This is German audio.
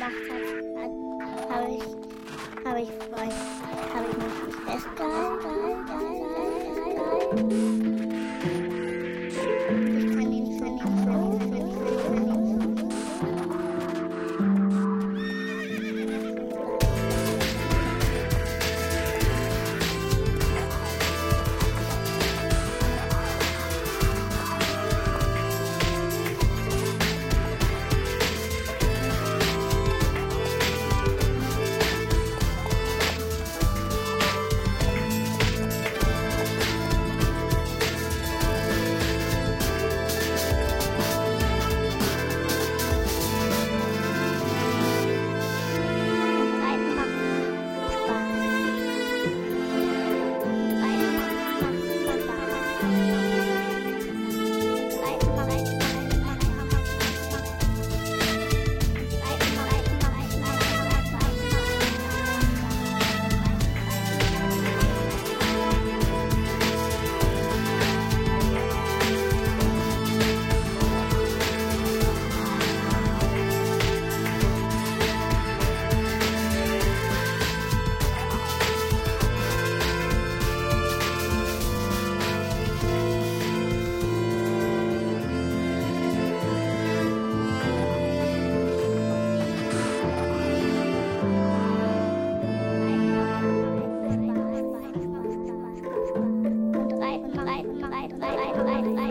gemacht hat, habe ich, hab ich, hab ich mich festgehalten. Bye.